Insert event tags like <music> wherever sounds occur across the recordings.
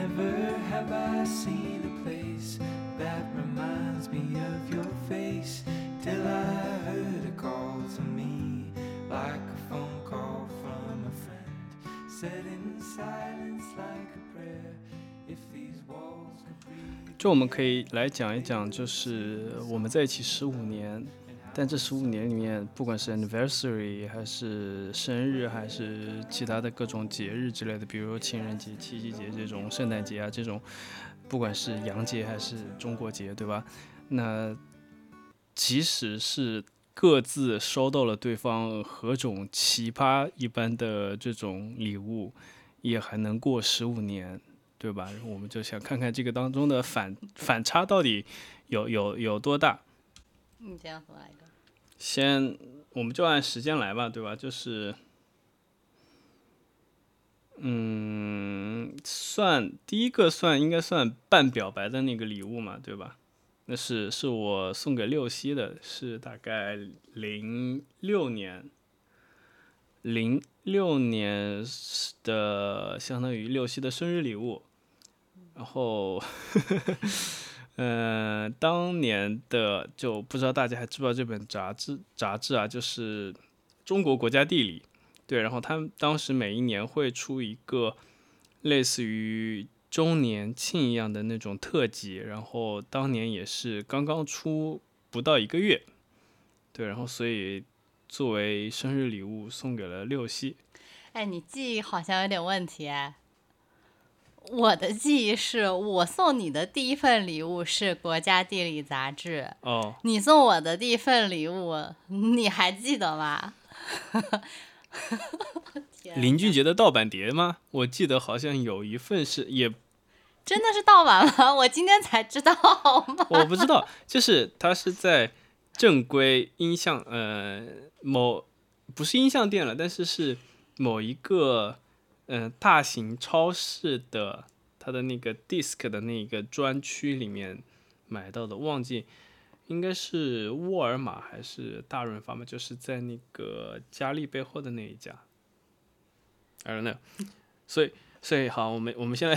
Never have I seen a place that reminds me of your face till I heard a call to me like a phone call from a friend said in silence like a prayer if these walls could breathe 就我们可以来讲一讲，就是我们在一起十五年，但这十五年里面，不管是 anniversary 还是生日，还是其他的各种节日之类的，比如说情人节、七夕节这种、圣诞节啊这种，不管是洋节还是中国节，对吧？那即使是各自收到了对方何种奇葩一般的这种礼物，也还能过十五年，对吧？我们就想看看这个当中的反反差到底有有有多大。你这样怎么来？先，我们就按时间来吧，对吧？就是，嗯，算第一个算应该算半表白的那个礼物嘛，对吧？那是是我送给六夕的，是大概零六年，零六年的相当于六夕的生日礼物，然后。嗯，当年的就不知道大家还知不知道这本杂志杂志啊，就是《中国国家地理》。对，然后他们当时每一年会出一个类似于周年庆一样的那种特辑，然后当年也是刚刚出不到一个月。对，然后所以作为生日礼物送给了六夕。哎，你记忆好像有点问题哎。我的记忆是我送你的第一份礼物是《国家地理》杂志，哦，你送我的第一份礼物，你还记得吗？<laughs> 天林俊杰的盗版碟吗？我记得好像有一份是也真的是盗版吗？<laughs> 我今天才知道吗？<laughs> 我不知道，就是他是在正规音像呃某不是音像店了，但是是某一个嗯、呃大型超市的它的那个 disc 的那个专区里面买到的，忘记应该是沃尔玛还是大润发嘛，就是在那个佳丽背后的那一家，I don't know，<laughs> 所以。所以好，我们我们现在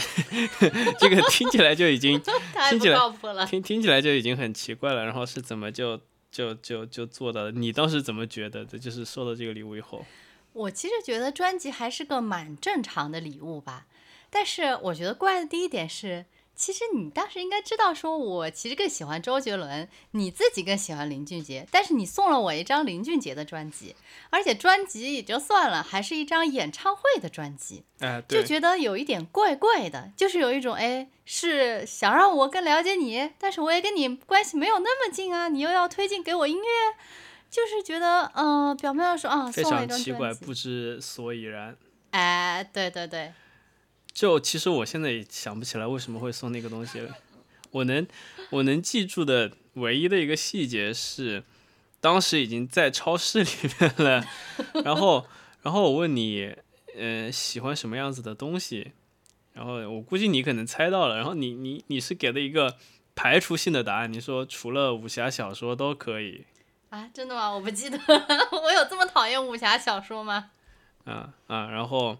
<laughs> 这个听起来就已经 <laughs> 听起来。听听起来就已经很奇怪了，然后是怎么就就就就做到的？你当时怎么觉得的？就是收到这个礼物以后，我其实觉得专辑还是个蛮正常的礼物吧，但是我觉得怪的第一点是，其实你当时应该知道，说我其实更喜欢周杰伦，你自己更喜欢林俊杰，但是你送了我一张林俊杰的专辑，而且专辑也就算了，还是一张演唱会的专辑，哎，就，觉得有一点怪怪的，就是有一种哎，是想让我更了解你，但是我也跟你关系没有那么近啊，你又要推荐给我音乐，就是觉得嗯、呃表面上说啊，非常奇怪，不知所以然。哎，对对对，就其实我现在也想不起来为什么会送那个东西了。我能我能记住的唯一的一个细节是，当时已经在超市里面了，然后然后我问你，呃，喜欢什么样子的东西？然后我估计你可能猜到了，然后你你你是给了一个排除性的答案，你说除了武侠小说都可以。啊，真的吗？我不记得，<laughs> 我有这么讨厌武侠小说吗？啊啊，然后，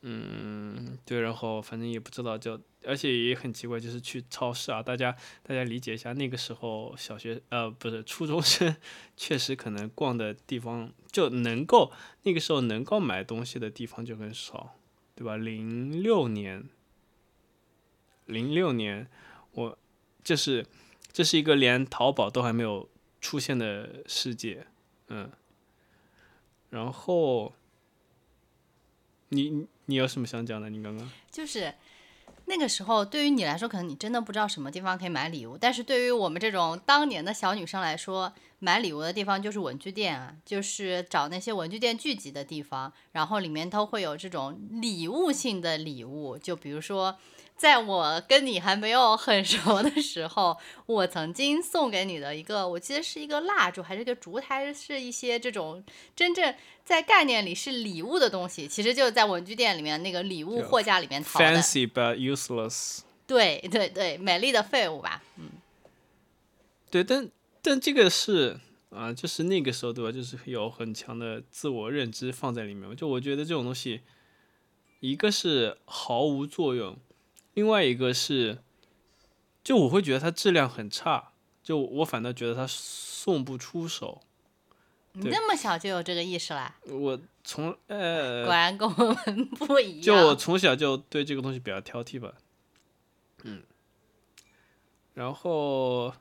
嗯，对，然后反正也不知道就，而且也很奇怪，就是去超市啊，大家大家理解一下，那个时候小学呃不是初中生，确实可能逛的地方就能够那个时候能够买东西的地方就很少，对吧？零六年，零六年，我就是这是一个连淘宝都还没有出现的世界，嗯，然后。你你有什么想讲的？你刚刚就是那个时候，对于你来说，可能你真的不知道什么地方可以买礼物，但是对于我们这种当年的小女生来说，买礼物的地方就是文具店啊，就是找那些文具店聚集的地方，然后里面都会有这种礼物性的礼物，就比如说。在我跟你还没有很熟的时候，我曾经送给你的一个，我记得是一个蜡烛还是一个烛台，是一些这种真正在概念里是礼物的东西，其实就是在文具店里面那个礼物货架里面淘的。fancy but useless。对对对，美丽的废物吧。嗯对，但但这个是啊、就是那个时候对吧？就是有很强的自我认知放在里面。就我觉得这种东西，一个是毫无作用，另外一个是，就我会觉得它质量很差，就我反倒觉得它送不出手。你那么小就有这个意识啦？我从呃 <laughs> 果，然跟我们不一样。就我从小就对这个东西比较挑剔吧。嗯，然后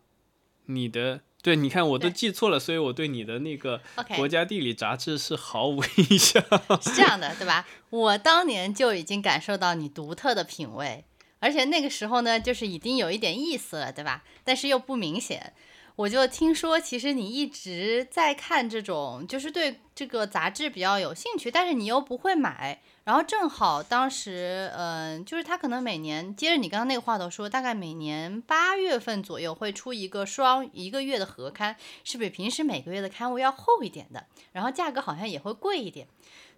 你的对，你看我都记错了，所以我对你的那个国家地理杂志是毫无印象。是这样的，对吧？我当年就已经感受到你独特的品味，而且那个时候呢，就是已经有一点意思了，对吧？但是又不明显。我就听说，其实你一直在看这种，就是对这个杂志比较有兴趣，但是你又不会买。然后正好当时，嗯、就是他可能每年接着你刚刚那个话头说，大概每年八月份左右会出一个双一个月的合刊，是比平时每个月的刊物要厚一点的，然后价格好像也会贵一点。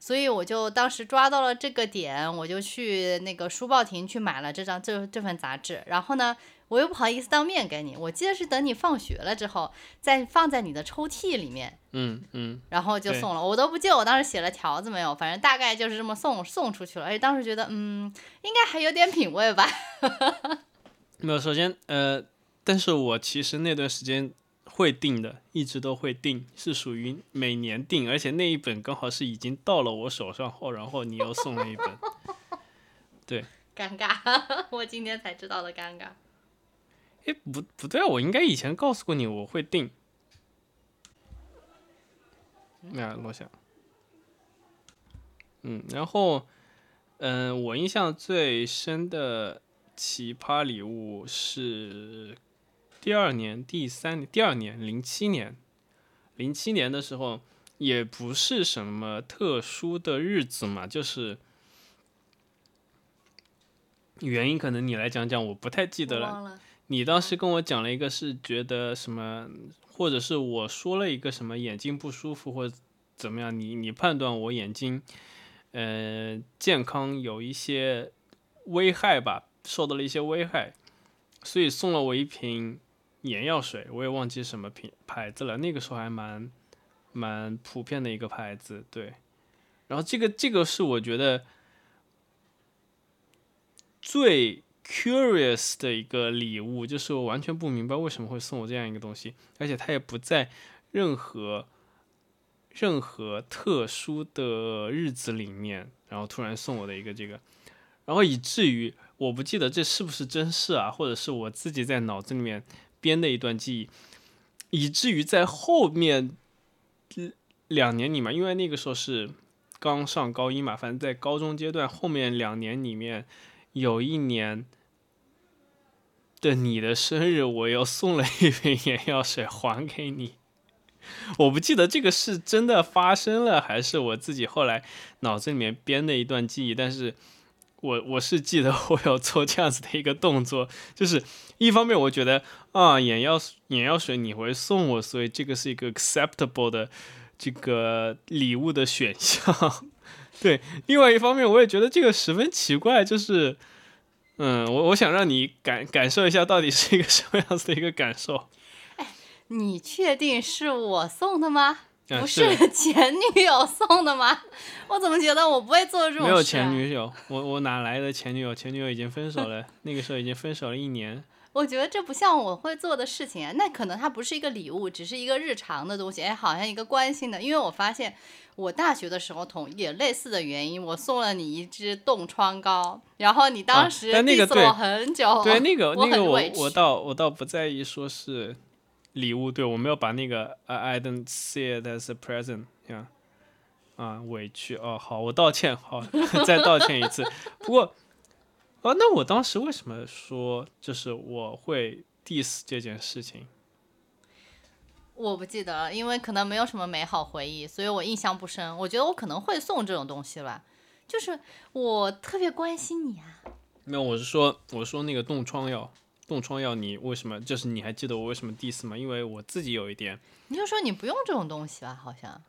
所以我就当时抓到了这个点，我就去那个书报亭去买了这张这这份杂志。然后呢，我又不好意思当面给你，我记得是等你放学了之后，再放在你的抽屉里面，嗯嗯，然后就送了。我都不记得我当时写了条子没有，反正大概就是这么送送出去了。而且当时觉得，嗯，应该还有点品味吧。<laughs> 没有。首先，呃，但是我其实那段时间会定的，一直都会定，是属于每年定，而且那一本刚好是已经到了我手上后，然后你又送了一本。<laughs> 对尴尬，<laughs> 我今天才知道的尴尬。诶，不不对啊，我应该以前告诉过你我会定。那落下。嗯，然后，嗯、我印象最深的奇葩礼物是第二年、第三年、第二年，零七年，零七年的时候，也不是什么特殊的日子嘛，就是原因可能你来讲讲，我不太记得了。了。你当时跟我讲了一个是觉得什么，或者是我说了一个什么眼睛不舒服或者怎么样，你你判断我眼睛，呃，健康有一些危害吧，受到了一些危害，所以送了我一瓶眼药水，我也忘记什么品牌子了，那个时候还蛮蛮普遍的一个牌子，对。然后这个这个是我觉得最 curious 的一个礼物，就是我完全不明白为什么会送我这样一个东西，而且它也不在任何任何特殊的日子里面，然后突然送我的一个这个，然后以至于我不记得这是不是真事啊，或者是我自己在脑子里面编的一段记忆，以至于在后面两年里嘛，因为那个时候是刚上高一嘛，反正在高中阶段后面两年里面。有一年的你的生日，我又送了一瓶眼药水还给你。我不记得这个是真的发生了，还是我自己后来脑子里面编的一段记忆。但是我我是记得 <laughs> 我有做这样子的一个动作，就是一方面我觉得啊眼药眼药水你会送我，所以这个是一个 acceptable 的这个礼物的选项。<laughs> 对，另外一方面，我也觉得这个十分奇怪，就是，嗯，我我想让你感感受一下，到底是一个什么样子的一个感受。你确定是我送的吗？不啊是是 <laughs> 前女友送的吗？我怎么觉得我不会做这种事、啊？没有前女友，我我哪来的前女友？前女友已经分手了，那个时候已经分手了一年。<laughs> 我觉得这不像我会做的事情啊，那可能它不是一个礼物，只是一个日常的东西，哎，好像一个关心的。因为我发现我大学的时候同也类似的原因，我送了你一支冻疮膏，然后你当时啊但那个 diss 了很久，对，那个我那个我我倒我倒不在意说是礼物，对我没有把那个 I I don't see it as a present 呀，啊委屈哦，好，我道歉，好，<laughs> 再道歉一次。不过，啊，那我当时为什么说就是我会 diss 这件事情？我不记得了，因为可能没有什么美好回忆，所以我印象不深。我觉得我可能会送这种东西吧，就是我特别关心你啊。没有，我是说，我说那个冻疮药，冻疮药你为什么？就是你还记得我为什么 diss 吗？因为我自己有一点。你就说你不用这种东西吧，好像。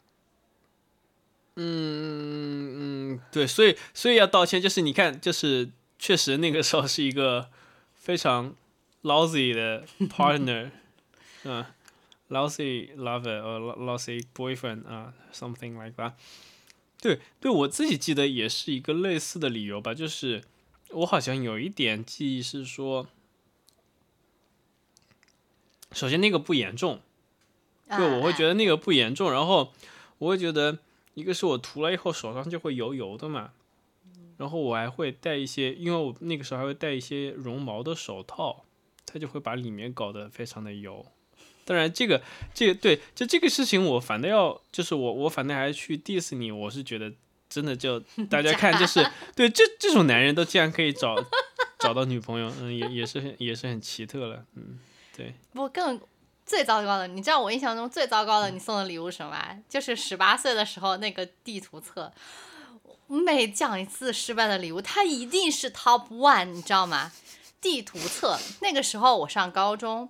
嗯嗯，对，所以所以要道歉，就是你看，就是确实那个时候是一个非常 lousy 的 <laughs> partner，嗯，lousy lover 或 lousy boyfriend 啊，something like that。对对，我自己记得也是一个类似的理由吧，就是我好像有一点记忆是说，首先那个不严重，对，我会觉得得那个不严重，然后我会觉得一个是我涂了以后手上就会油油的嘛，然后我还会戴一些，因为我那个时候还会戴一些绒毛的手套，它就会把里面搞得非常的油。当然，这个这个对，就这个事情我反倒要就是我我反正还去 diss 你，我是觉得真的就 <laughs> 大家看就是对这这种男人都竟然可以找找到女朋友，嗯，也也是很也是很奇特了，嗯，对。不更最糟糕的，你知道我印象中最糟糕的你送的礼物是什么？就是十八岁的时候那个地图册。每讲一次失败的礼物，它一定是 top one，你知道吗？地图册。那个时候我上高中，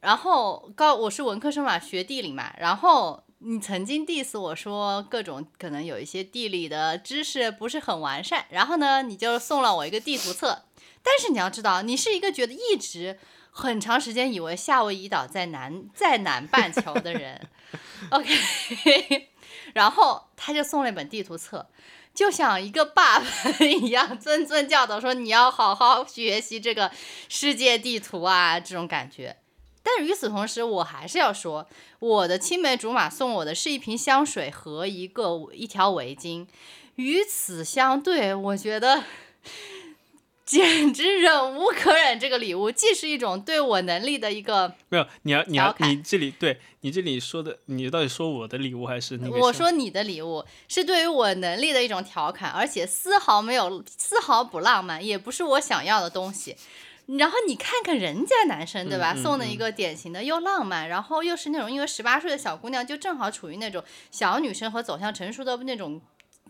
然后高我是文科生嘛，学地理嘛，然后你曾经 diss 我说各种可能有一些地理的知识不是很完善，然后呢，你就送了我一个地图册。但是你要知道，你是一个觉得一直很长时间以为夏威夷岛在南在南半球的人，<laughs> OK，<laughs> 然后他就送了一本地图册，就像一个爸爸 <laughs> 一样谆谆教导说你要好好学习这个世界地图啊，这种感觉。但是与此同时，我还是要说，我的青梅竹马送我的是一瓶香水和一个一条围巾。与此相对，我觉得 <laughs> 简直忍无可忍。这个礼物既是一种对我能力的一个，没有，你要你要你这里对你这里说的，你到底说我的礼物还是那个？我说你的礼物是对于我能力的一种调侃，而且丝毫没有丝毫不浪漫，也不是我想要的东西。然后你看看人家男生对吧，嗯嗯送的一个典型的又浪漫，然后又是那种因为十八岁的小姑娘就正好处于那种小女生和走向成熟的那种。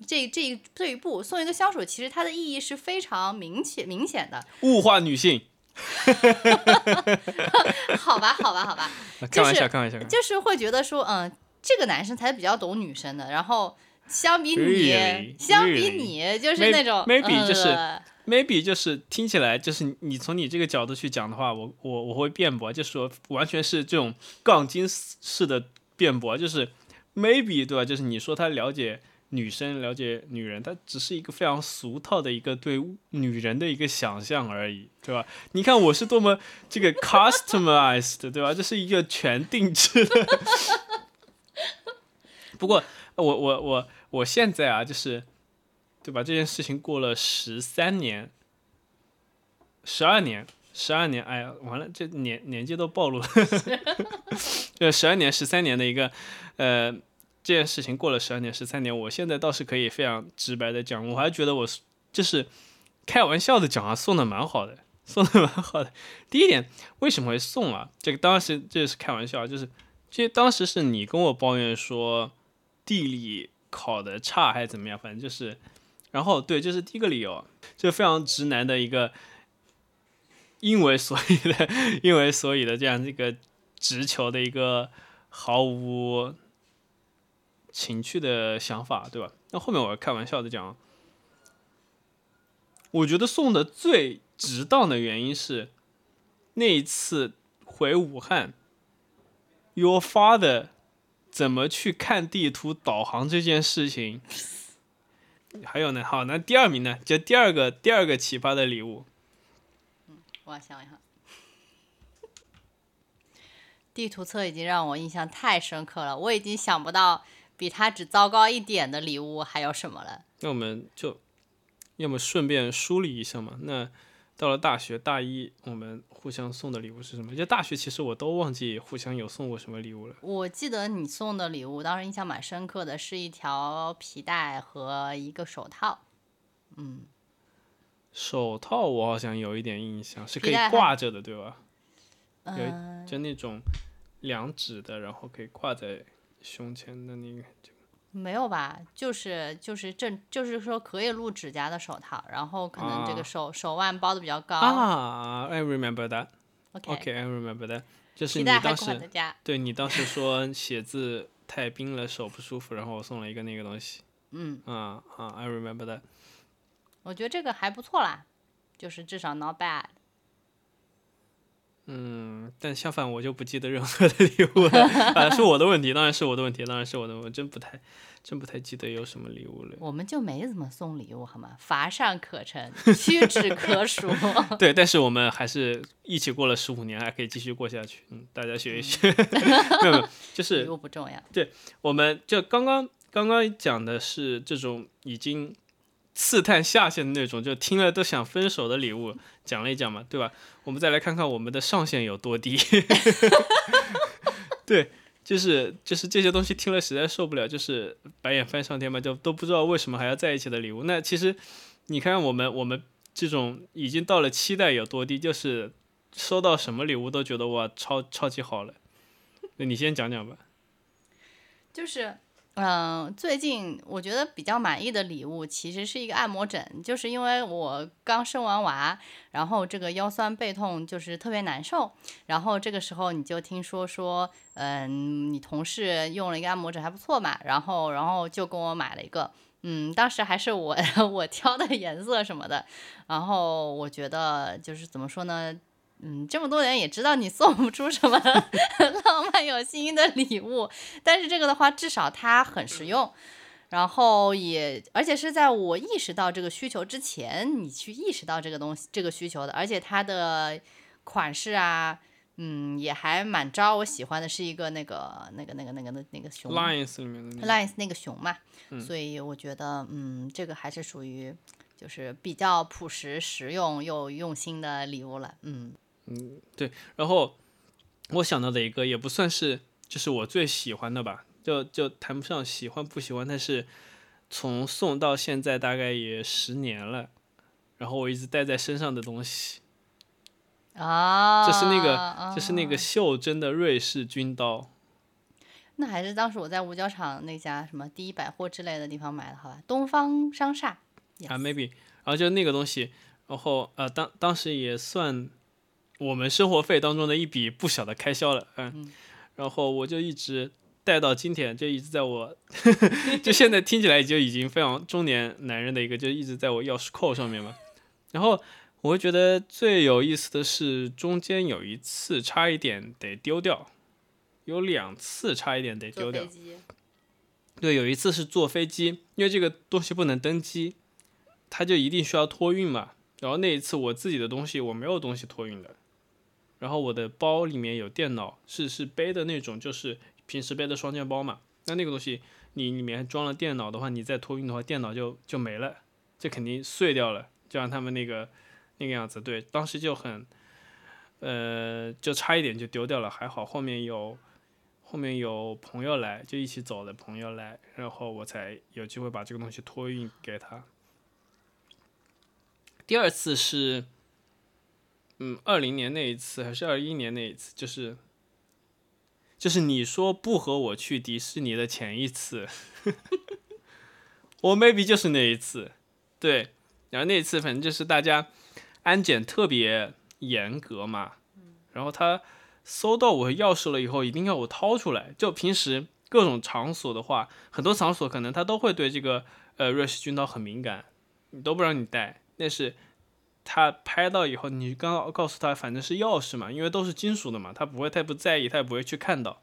这这一这一步送一个香水，其实它的意义是非常明显明显的。物化女性，<laughs> 好吧，好吧，好吧，<laughs> 开玩笑，就是开玩笑。就是会觉得说，嗯，这个男生才比较懂女生的。然后相比你?相比?你，就是那种 maybe 就是呃 maybe 就是听起来就是你从你这个角度去讲的话，我我我会辩驳，就是说完全是这种杠精式的辩驳，就是 maybe 对吧？就是你说他了解女生，了解女人，她只是一个非常俗套的一个对女人的一个想象而已，对吧？你看我是多么这个 <laughs> customized，对吧？这是一个全定制的。<laughs> 不过我我我我现在啊，就是对吧？这件事情过了十三年、十二年、十二年，哎呀，完了，这年年纪都暴露了。<laughs> 这十二年、十三年的一个呃，这件事情过了十二年、十三年，我现在倒是可以非常直白的讲，我还觉得我就是开玩笑的讲啊，送的蛮好的，送的蛮好的。第一点，为什么会送啊？这个当时这是开玩笑，就是其实当时是你跟我抱怨说地理考的差还是怎么样，反正就是。然后对，这是第一个理由，就非常直男的一个，因为所以的，因为所以的这样一个直球的一个毫无情趣的想法，对吧？那后面我要开玩笑的讲，我觉得送的最值当的原因是那一次回武汉，Your father 怎么去看地图导航这件事情。还有呢，好，那第二名呢？就第二个第二个奇葩的礼物，嗯我想一下，地图册已经让我印象太深刻了，我已经想不到比它只糟糕一点的礼物还有什么了。那我们就要么顺便梳理一下嘛。那到了大学大一，我们互相送的礼物是什么？就大学其实我都忘记互相有送过什么礼物了。我记得你送的礼物，当时印象蛮深刻的，是一条皮带和一个手套。嗯手套我好像有一点印象，是可以挂着的，对吧？有嗯、就那种两指的，然后可以挂在胸前的那个。没有吧？就是就是正就是说可以露指甲的手套，然后可能这啊个手、手腕包的比较高。啊，I remember that. OK，, I remember that. 就是你当时。对你当时说写字太冰了，手不舒服，然后我送了一个那个东西。<laughs> 嗯，啊啊，I remember that。我觉得这个还不错啦，就是至少 not bad。嗯，但相反我就不记得任何的礼物了，啊，是我的问题，当然是我的问题，当然是我的，我真不太，真不太记得有什么礼物了。我们就没怎么送礼物，好吗？乏善可陈，屈指可数。<laughs> 对，但是我们还是一起过了十五年，还可以继续过下去。嗯，大家学一学。<laughs> 没有没有，就 <laughs> 是礼物不重要。对我们就刚刚刚刚讲的是这种已经刺探下限的那种，就听了都想分手的礼物，讲了一讲嘛，对吧？我们再来看看我们的上限有多低。<laughs> 对，就是就是这些东西听了实在受不了，就是白眼翻上天嘛，就都不知道为什么还要在一起的礼物。那其实你看我们我们这种已经到了期待有多低，就是收到什么礼物都觉得哇超超级好了。那你先讲讲吧。就是，嗯、最近我觉得比较满意的礼物其实是一个按摩枕，就是因为我刚生完娃，然后这个腰酸背痛就是特别难受，然后这个时候你就听说说，嗯、你同事用了一个按摩枕还不错嘛，然后然后就跟我买了一个。嗯，当时还是我 <laughs> 我挑的颜色什么的，然后我觉得就是怎么说呢，嗯，这么多年也知道你送不出什么 <laughs> 浪漫有新意的礼物，但是这个的话，至少它很实用，然后也而且是在我意识到这个需求之前，你去意识到这个东西这个需求的，而且它的款式啊，嗯，也还蛮招我喜欢的，是一个那个那个那个那个那那个熊 Lines 里面的那个。Lines 那个熊嘛，所以我觉得，嗯，这个还是属于就是比较朴实、实用又用心的礼物了，嗯。然后我想到的一个也不算是，就是我最喜欢的吧，就就谈不上喜欢不喜欢，但是从送到现在大概也十年了，然后我一直带在身上的东西，啊，这是那个这是那个袖珍的瑞士军刀，那还是当时我在五角场那家什么第一百货之类的地方买的，好吧？东方商厦啊 Yes，maybe，然后就那个东西，然后呃，当当时也算我们生活费当中的一笔不小的开销了，嗯，然后我就一直带到今天，就一直在我，<laughs> 就现在听起来就已经非常中年男人的一个，就一直在我钥匙扣上面嘛，然后我会觉得最有意思的是中间有一次差一点得丢掉，有两次差一点得丢掉。对，有一次是坐飞机，因为这个东西不能登机，它就一定需要托运嘛。然后那一次我自己的东西我没有东西托运的，然后我的包里面有电脑，是是背的那种，就是平时背的双肩包嘛。那那个东西你里面装了电脑的话，你再托运的话，电脑就就没了，就肯定碎掉了，就像他们那个那个样子。对，当时就很，呃，就差一点就丢掉了，还好后面有。后面有朋友来，就一起走的朋友来，然后我才有机会把这个东西托运给他。第二次是，嗯，二零年那一次还是二一年那一次，就是，就是你说不和我去迪士尼的前一次，<laughs> 我 maybe 就是那一次，对，然后那一次反正就是大家安检特别严格嘛，然后他。搜到我钥匙了以后，一定要我掏出来。就平时各种场所的话，很多场所可能他都会对这个呃瑞士军刀很敏感，你都不让你带。那是他拍到以后，你刚告诉他，反正是钥匙嘛，因为都是金属的嘛，他不会太不在意，他也不会去看到。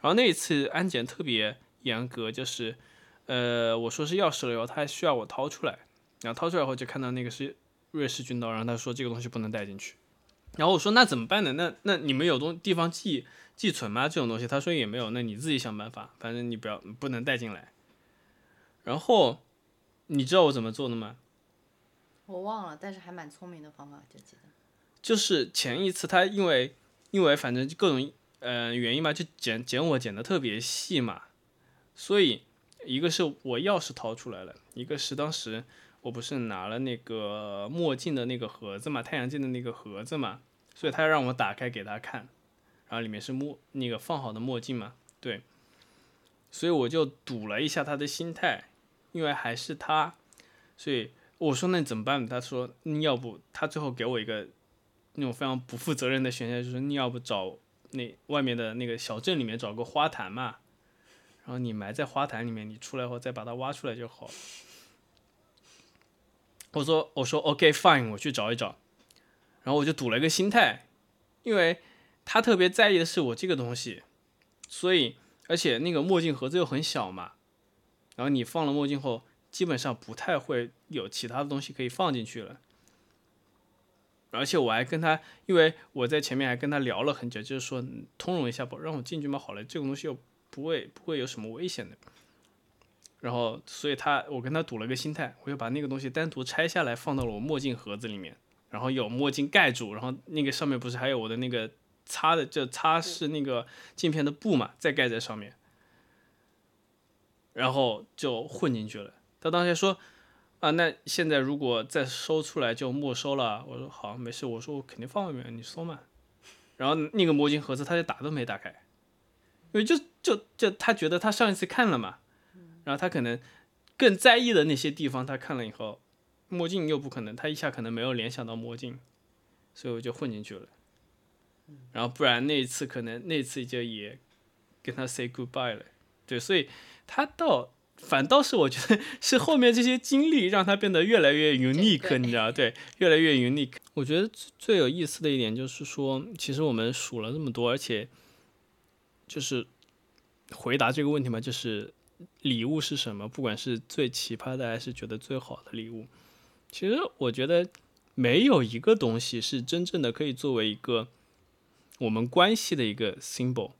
然后那一次安检特别严格，就是呃我说是钥匙了以后，他还需要我掏出来，然后掏出来以后就看到那个是瑞士军刀，然后他说这个东西不能带进去。然后我说那怎么办呢？那那你们有东地方寄寄存吗？这种东西，他说也没有，那你自己想办法，反正你不要不能带进来。然后你知道我怎么做的吗？我忘了，但是还蛮聪明的方法，就记得。就是前一次他因为因为反正各种呃原因嘛，就剪剪我剪的特别细嘛，所以一个是我钥匙掏出来了，一个是当时。我不是拿了那个墨镜的那个盒子嘛，太阳镜的那个盒子嘛，所以他让我打开给他看，然后里面是墨那个放好的墨镜嘛，对，所以我就赌了一下他的心态，因为还是他，所以我说那怎么办？他说你要不他最后给我一个那种非常不负责任的选项，就是你要不找那外面的那个小镇里面找个花坛嘛，然后你埋在花坛里面，你出来后再把它挖出来就好了。我说我说 OK fine，我去找一找，然后我就赌了一个心态，因为他特别在意的是我这个东西，所以而且那个墨镜盒子又很小嘛，然后你放了墨镜后，基本上不太会有其他的东西可以放进去了。而且我还跟他，因为我在前面还跟他聊了很久，就是说嗯通融一下吧，让我进去嘛，好了，这个东西又不会不会有什么危险的。然后，所以他我跟他赌了个心态，我就把那个东西单独拆下来放到了我墨镜盒子里面，然后有墨镜盖住，然后那个上面不是还有我的那个擦的，就擦拭那个镜片的布嘛，再盖在上面，然后就混进去了。他当时说。啊，那现在如果再收出来就没收了。我说好，没事。我说我肯定放外面，你收嘛。然后那个魔镜盒子他就打都没打开，因为就就就他觉得他上一次看了嘛，然后他可能更在意的那些地方他看了以后，墨镜又不可能，他一下可能没有联想到墨镜，所以我就混进去了。然后不然那一次可能那次就也跟他 say goodbye 了。对，所以他到。反倒是我觉得 <laughs> 是后面这些经历让他变得越来越 unique，你知道？对，越来越 unique。我觉得最有意思的一点就是说，其实我们数了这么多，而且就是回答这个问题嘛，就是礼物是什么？不管是最奇葩的还是觉得最好的礼物，其实我觉得没有一个东西是真正的可以作为一个我们关系的一个 symbol。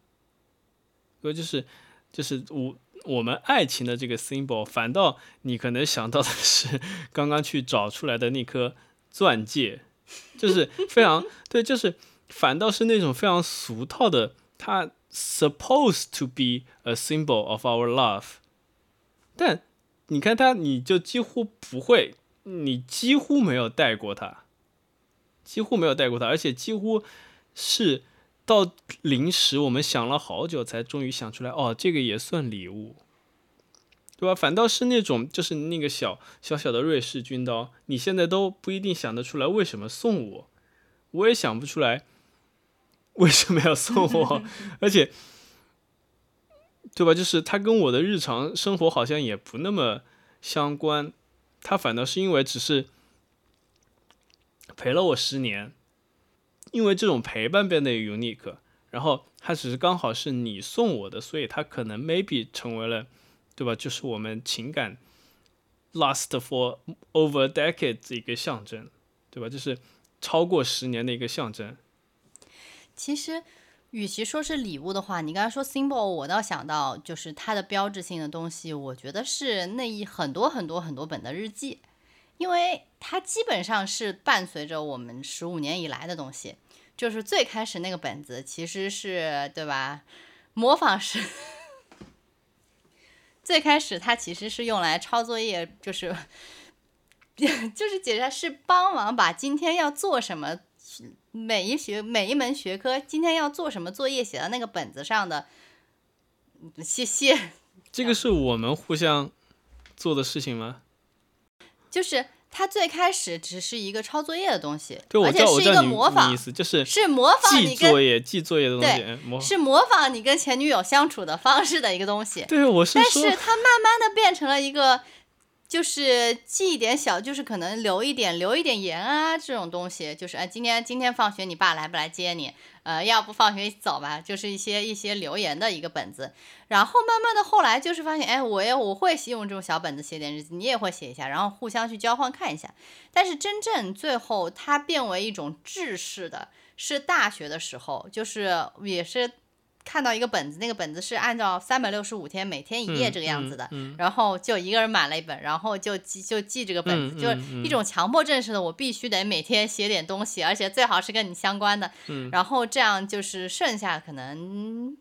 因为就是就是我。我们爱情的这个 symbol，反倒你可能想到的是刚刚去找出来的那颗钻戒，就是非常对，就是反倒是那种非常俗套的，它 supposed to be a symbol of our love，但你看它，你就几乎不会，你几乎没有戴过它，几乎没有戴过它，而且几乎是。到临时，我们想了好久，才终于想出来，哦，这个也算礼物，对吧？反倒是那种，就是那个小小小的瑞士军刀，你现在都不一定想得出来为什么送我，我也想不出来 <laughs> 为什么要送我，<laughs> 而且，对吧？就是它跟我的日常生活好像也不那么相关，它反倒是因为只是陪了我十年。因为这种陪伴变得 unique，然后它只是刚好是你送我的，所以它可能 maybe 成为了，对吧？就是我们情感 last for over decades 一个象征，对吧？就是超过十年的一个象征。其实，与其说是礼物的话，你刚才说 symbol，我倒想到就是它的标志性的东西，我觉得是那一很多很多很多本的日记，因为它基本上是伴随着我们十五年以来的东西。就是最开始那个本子，其实是对吧？模仿是 <laughs> 最开始它其实是用来抄作业，就是 <laughs> 就是解释是帮忙把今天要做什么，每一学每一门学科今天要做什么作业写到那个本子上的。谢谢。这个是我们互相做的事情吗？就是。它最开始只是一个抄作业的东西，而且是一个模仿，意思就是是模仿你记作业、记作业的东西，是模仿你跟前女友相处的方式的一个东西。对，我是但是它慢慢的变成了一个，就是记一点小，就是可能留一点、留一点言啊这种东西，就是哎，今天今天放学你爸来不来接你？呃，要不放学一起走吧，就是一些一些留言的一个本子，然后慢慢的后来就是发现，哎，我也我会用这种小本子写点日记，你也会写一下，然后互相去交换看一下。但是真正最后它变为一种制式的，是大学的时候，就是也是。看到一个本子，那个本子是按照三百六十五天每天一页这个样子的，然后就一个人买了一本，然后就记就记这个本子，就是一种强迫症似的，我必须得每天写点东西，而且最好是跟你相关的，然后这样就是剩下可能。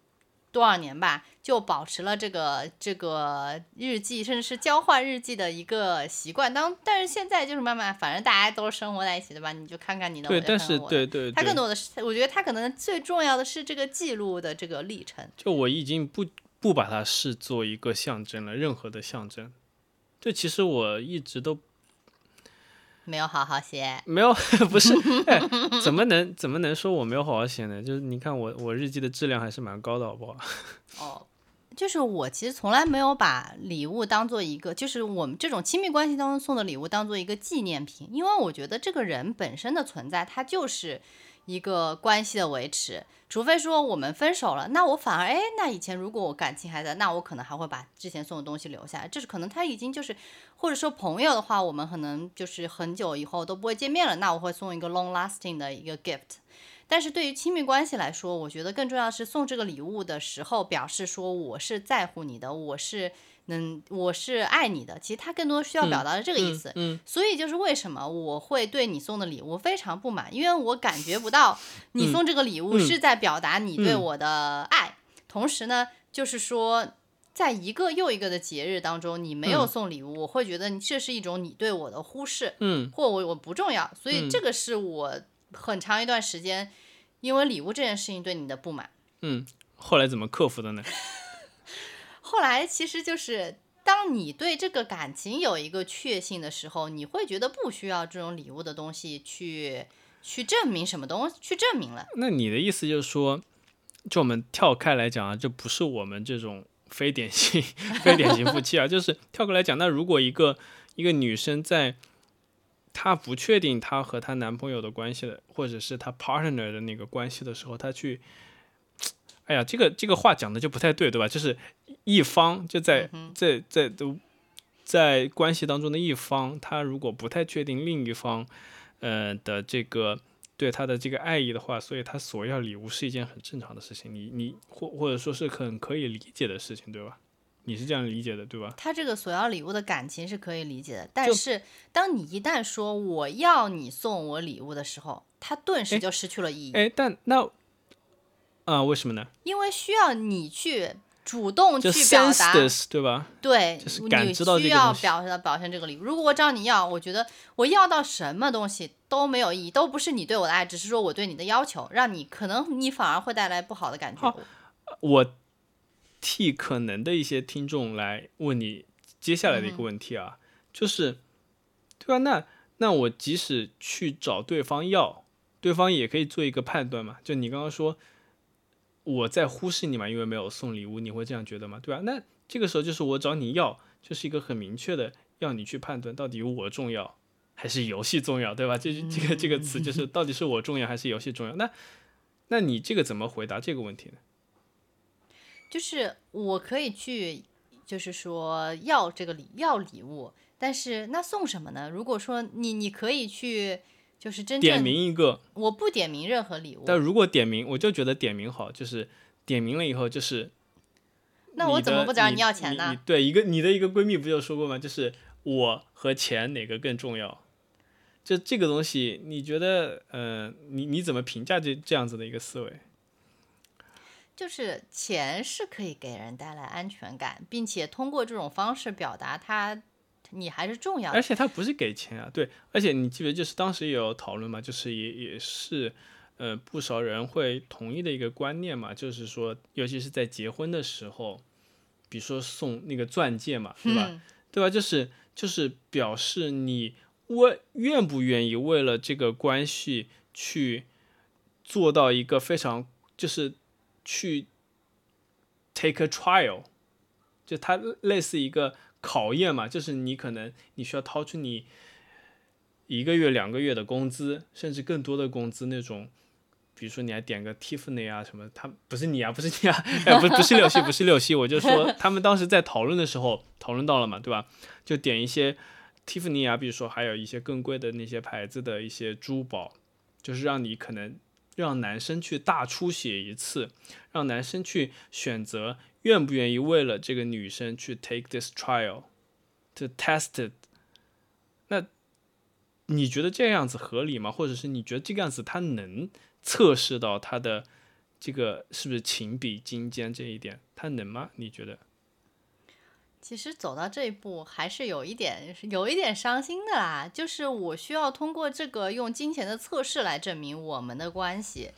多少年吧，就保持了这个这个日记，甚至是交换日记的一个习惯。当但是现在就是慢慢，反正大家都是生活在一起的吧，你就看看你的，对，但是对对，他更多的是，我觉得他可能最重要的是这个记录的这个历程。就我已经不不把它视作一个象征了，任何的象征。就，其实我一直都。没有好好写，没有 <laughs> 不是，怎么能怎么能说我没有好好写呢？就是你看我我日记的质量还是蛮高的，好不好？<laughs> 哦，就是我其实从来没有把礼物当做一个，就是我们这种亲密关系当中送的礼物当做一个纪念品，因为我觉得这个人本身的存在，它就是一个关系的维持。除非说我们分手了，那我反而哎，那以前如果我感情还在，那我可能还会把之前送的东西留下来。就是可能他已经就是，或者说朋友的话，我们可能就是很久以后都不会见面了，那我会送一个 long lasting 的一个 gift。但是对于亲密关系来说，我觉得更重要是送这个礼物的时候，表示说我是在乎你的，我是能，我是爱你的。其实他更多需要表达的这个意思。嗯，所以就是为什么我会对你送的礼物非常不满，因为我感觉不到 <laughs> 你送这个礼物是在表达你对我的爱。同时呢，就是说，在一个又一个的节日当中，你没有送礼物，我会觉得这是一种你对我的忽视，嗯，或我我不重要。所以这个是我很长一段时间。因为礼物这件事情对你的不满，嗯，后来怎么克服的呢？<laughs> 后来其实就是当你对这个感情有一个确信的时候，你会觉得不需要这种礼物的东西去去证明什么东西，去证明了。那你的意思就是说，就我们跳开来讲啊，这不是我们这种非典型 <laughs> 非典型夫妻啊，就是跳过来讲，那如果一个一个女生在。她不确定她和她男朋友的关系的，或者是她 partner 的那个关系的时候，她去，哎呀，这个这个话讲的就不太对，对吧？就是一方就在在在都在关系当中的一方，他如果不太确定另一方，呃的这个对他的这个爱意的话，所以他索要礼物是一件很正常的事情，你你或或者说是很可以理解的事情，对吧？你是这样理解的，对吧？他这个索要礼物的感情是可以理解的，但是当你一旦说我要你送我礼物的时候，他顿时就失去了意义。哎，但那啊，为什么呢？因为需要你去主动去表达，对吧？对，就是感知到需要表达表现这个礼物。如果我找你要，我觉得我要到什么东西都没有意义，都不是你对我的爱，只是说我对你的要求，让你可能你反而会带来不好的感觉。我。替可能的一些听众来问你接下来的一个问题啊，就是，对吧？那那我即使去找对方要，对方也可以做一个判断嘛？就你刚刚说我在忽视你嘛，因为没有送礼物，你会这样觉得吗？对吧？那这个时候就是我找你要，就是一个很明确的要你去判断到底我重要还是游戏重要，对吧？这这个这个词就是到底是我重要还是游戏重要？那那你这个怎么回答这个问题呢？就是我可以去，就是说要这个礼要礼物，但是那送什么呢？如果说你你可以去，就是真正点名一个，我不点名任何礼物。但如果点名，我就觉得点名好，就是点名了以后就是。那我怎么不找你要钱呢？对，一个你的一个闺蜜不就说过吗？就是我和钱哪个更重要？就这个东西，你觉得，嗯，你你怎么评价这这样子的一个思维？就是钱是可以给人带来安全感，并且通过这种方式表达他，你还是重要。而且他不是给钱啊，对。而且你记得，就是当时也有讨论嘛，就是也也是，呃，不少人会同意的一个观念嘛，就是说，尤其是在结婚的时候，比如说送那个钻戒嘛，对吧？对吧？就是就是表示你为愿不愿意为了这个关系去做到一个非常就是。去 take a trial，就它类似一个考验嘛，就是你可能你需要掏出你一个月、两个月的工资，甚至更多的工资那种，比如说你还点个 Tiffany 啊什么，他不是你啊，不是你啊，哎，不不是六系，不是六系，我就说 <laughs> 他们当时在讨论的时候讨论到了嘛，对吧？就点一些 Tiffany 啊，比如说还有一些更贵的那些牌子的一些珠宝，就是让你可能。让男生去大出血一次，让男生去选择愿不愿意为了这个女生去 take this trial，to test it。那你觉得这样子合理吗？或者是你觉得这个样子他能测试到他的这个是不是情比金坚这一点，他能吗？你觉得？其实走到这一步还是有一点有一点伤心的啦，就是我需要通过这个用金钱的测试来证明我们的关系，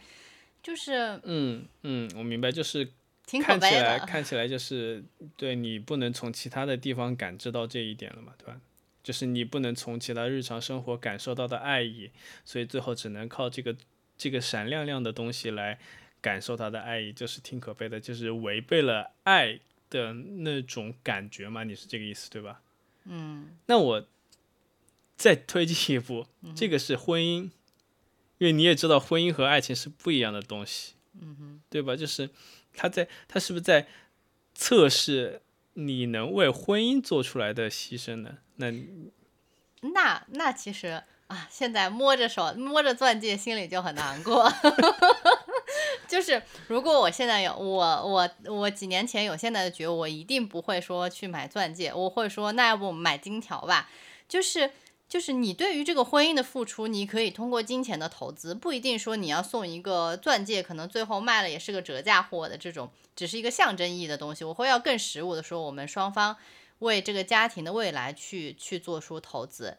就是嗯嗯，我明白，就是挺可悲的，<laughs> 看起来就是对你不能从其他的地方感知到这一点了嘛，对吧？就是你不能从其他日常生活感受到的爱意，所以最后只能靠这个这个闪亮亮的东西来感受他的爱意，就是挺可悲的，就是违背了爱。的那种感觉嘛，你是这个意思对吧？嗯，那我再推进一步，这个是婚姻，因为你也知道婚姻和爱情是不一样的东西，嗯哼，对吧？就是他在他是不是在测试你能为婚姻做出来的牺牲呢？那那那其实啊，现在摸着手摸着钻戒，心里就很难过。<laughs> 就是如果我现在有我我我几年前有现在的觉悟，我一定不会说去买钻戒，我会说那要不我们买金条吧。就是就是你对于这个婚姻的付出，你可以通过金钱的投资，不一定说你要送一个钻戒，可能最后卖了也是个折价货的这种，只是一个象征意义的东西。我会要更实物的说，我们双方为这个家庭的未来去去做出投资，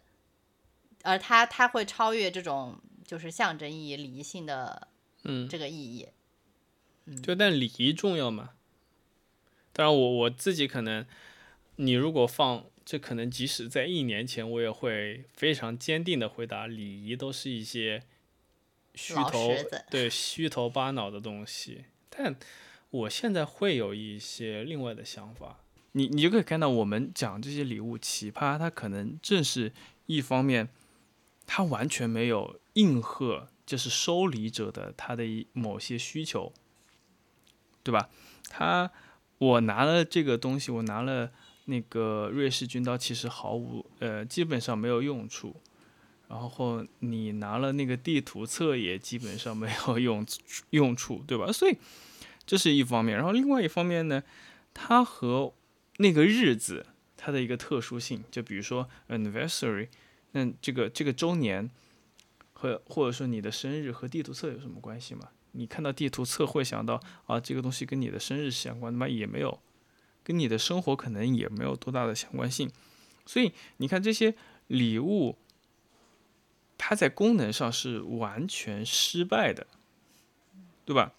而它它会超越这种就是象征意义、礼仪性的嗯，这个意义。就但礼仪重要嘛？当然我，我自己可能，你如果放这，可能即使在一年前，我也会非常坚定的回答，礼仪都是一些虚头对虚头巴脑的东西。但我现在会有一些另外的想法。你你就可以看到，我们讲这些礼物奇葩，它可能正是一方面，它完全没有应和，就是收礼者的他的一某些需求。对吧？他我拿了这个东西，我拿了那个瑞士军刀，其实毫无呃，基本上没有用处。然后你拿了那个地图册，也基本上没有用 <laughs> 用处，对吧？所以这是一方面。然后另外一方面呢，它和那个日子它的一个特殊性，就比如说 anniversary，那这个这个周年和或者说你的生日和地图册有什么关系吗？你看到地图册会想到啊，这个东西跟你的生日相关的吗？也没有，跟你的生活可能也没有多大的相关性。所以你看这些礼物，它在功能上是完全失败的，对吧？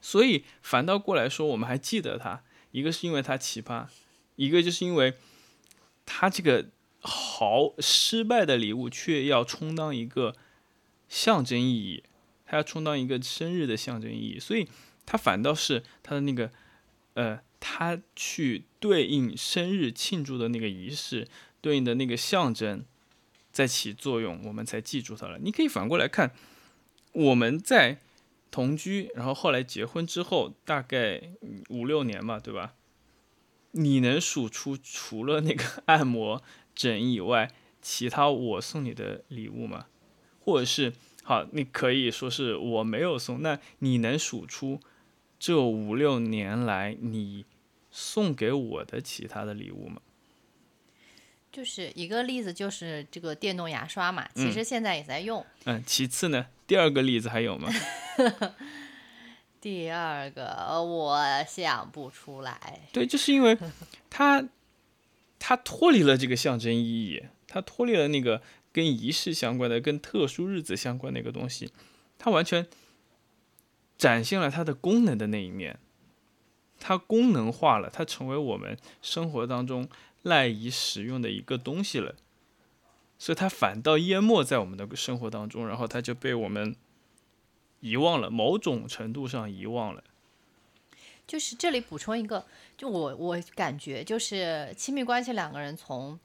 所以反倒过来说，我们还记得它，一个是因为它奇葩，一个就是因为它这个好失败的礼物却要充当一个象征意义。它充当一个生日的象征意义，所以它反倒是它的那个，呃，它去对应生日庆祝的那个仪式，对应的那个象征在起作用，我们才记住它了。你可以反过来看，我们在同居，然后后来结婚之后，大概五六年嘛，对吧？你能数出除了那个 <laughs> 按摩枕以外，其他我送你的礼物吗？或者是？好，你可以说是我没有送，那你能数出这五六年来你送给我的其他的礼物吗？就是一个例子，就是这个电动牙刷嘛，其实现在也在用。嗯，其次呢，第二个例子还有吗？<laughs> 第二个我想不出来。对，就是因为 <laughs> 它它脱离了这个象征意义，它脱离了那个。跟仪式相关的、跟特殊日子相关的一个东西，它完全展现了它的功能的那一面，它功能化了，它成为我们生活当中赖以使用的一个东西了，所以它反倒淹没在我们的生活当中，然后它就被我们遗忘了，某种程度上遗忘了。就是这里补充一个，就我我感觉就是亲密关系两个人从。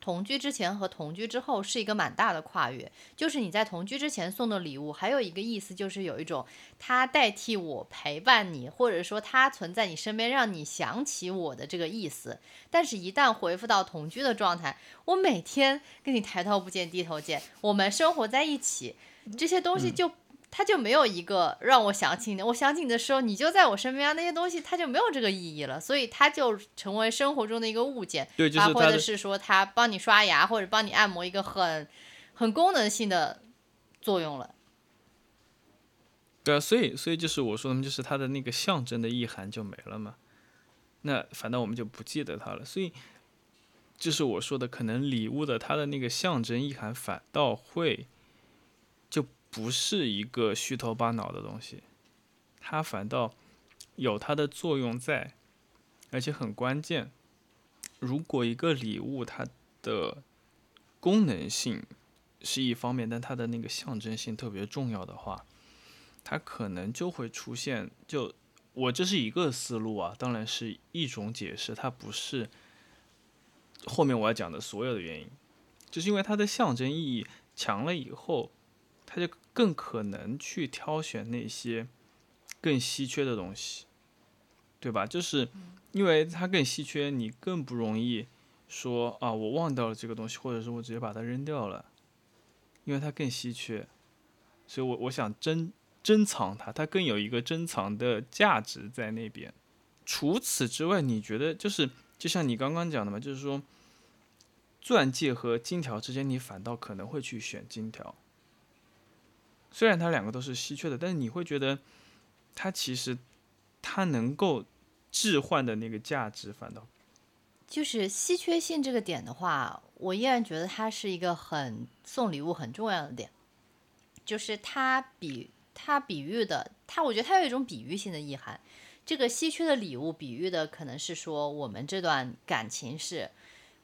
同居之前和同居之后是一个蛮大的跨越，就是你在同居之前送的礼物，还有一个意思就是有一种他代替我陪伴你，或者说他存在你身边让你想起我的这个意思。但是，一旦回复到同居的状态，我每天跟你抬头不见低头见，我们生活在一起，这些东西就。他就没有一个让我想起你，我想起你的时候，你就在我身边，那些东西它就没有这个意义了，所以它就成为生活中的一个物件，对，就是或者是说它帮你刷牙或者帮你按摩一个很很功能性的作用了。对啊，所以所以就是我说的，就是它的那个象征的意涵就没了嘛，那反倒我们就不记得它了，所以就是我说的，可能礼物的它的那个象征意涵反倒会。不是一个虚头巴脑的东西，它反倒有它的作用在，而且很关键。如果一个礼物它的功能性是一方面，但它的那个象征性特别重要的话，它可能就会出现，就我这是一个思路啊，当然是一种解释，它不是后面我要讲的所有的原因，就是因为它的象征意义强了以后，它就更可能去挑选那些更稀缺的东西，对吧？就是因为它更稀缺，你更不容易说啊，我忘掉了这个东西，或者是我直接把它扔掉了，因为它更稀缺，所以我我想珍珍藏它，它更有一个珍藏的价值在那边。除此之外，你觉得就是就像你刚刚讲的嘛，就是说钻戒和金条之间，你反倒可能会去选金条。虽然它两个都是稀缺的，但是你会觉得它其实它能够置换的那个价值反倒就是稀缺性这个点的话，我依然觉得它是一个很送礼物很重要的点，就是它比它比喻的，它我觉得它有一种比喻性的意涵。这个稀缺的礼物比喻的可能是说我们这段感情是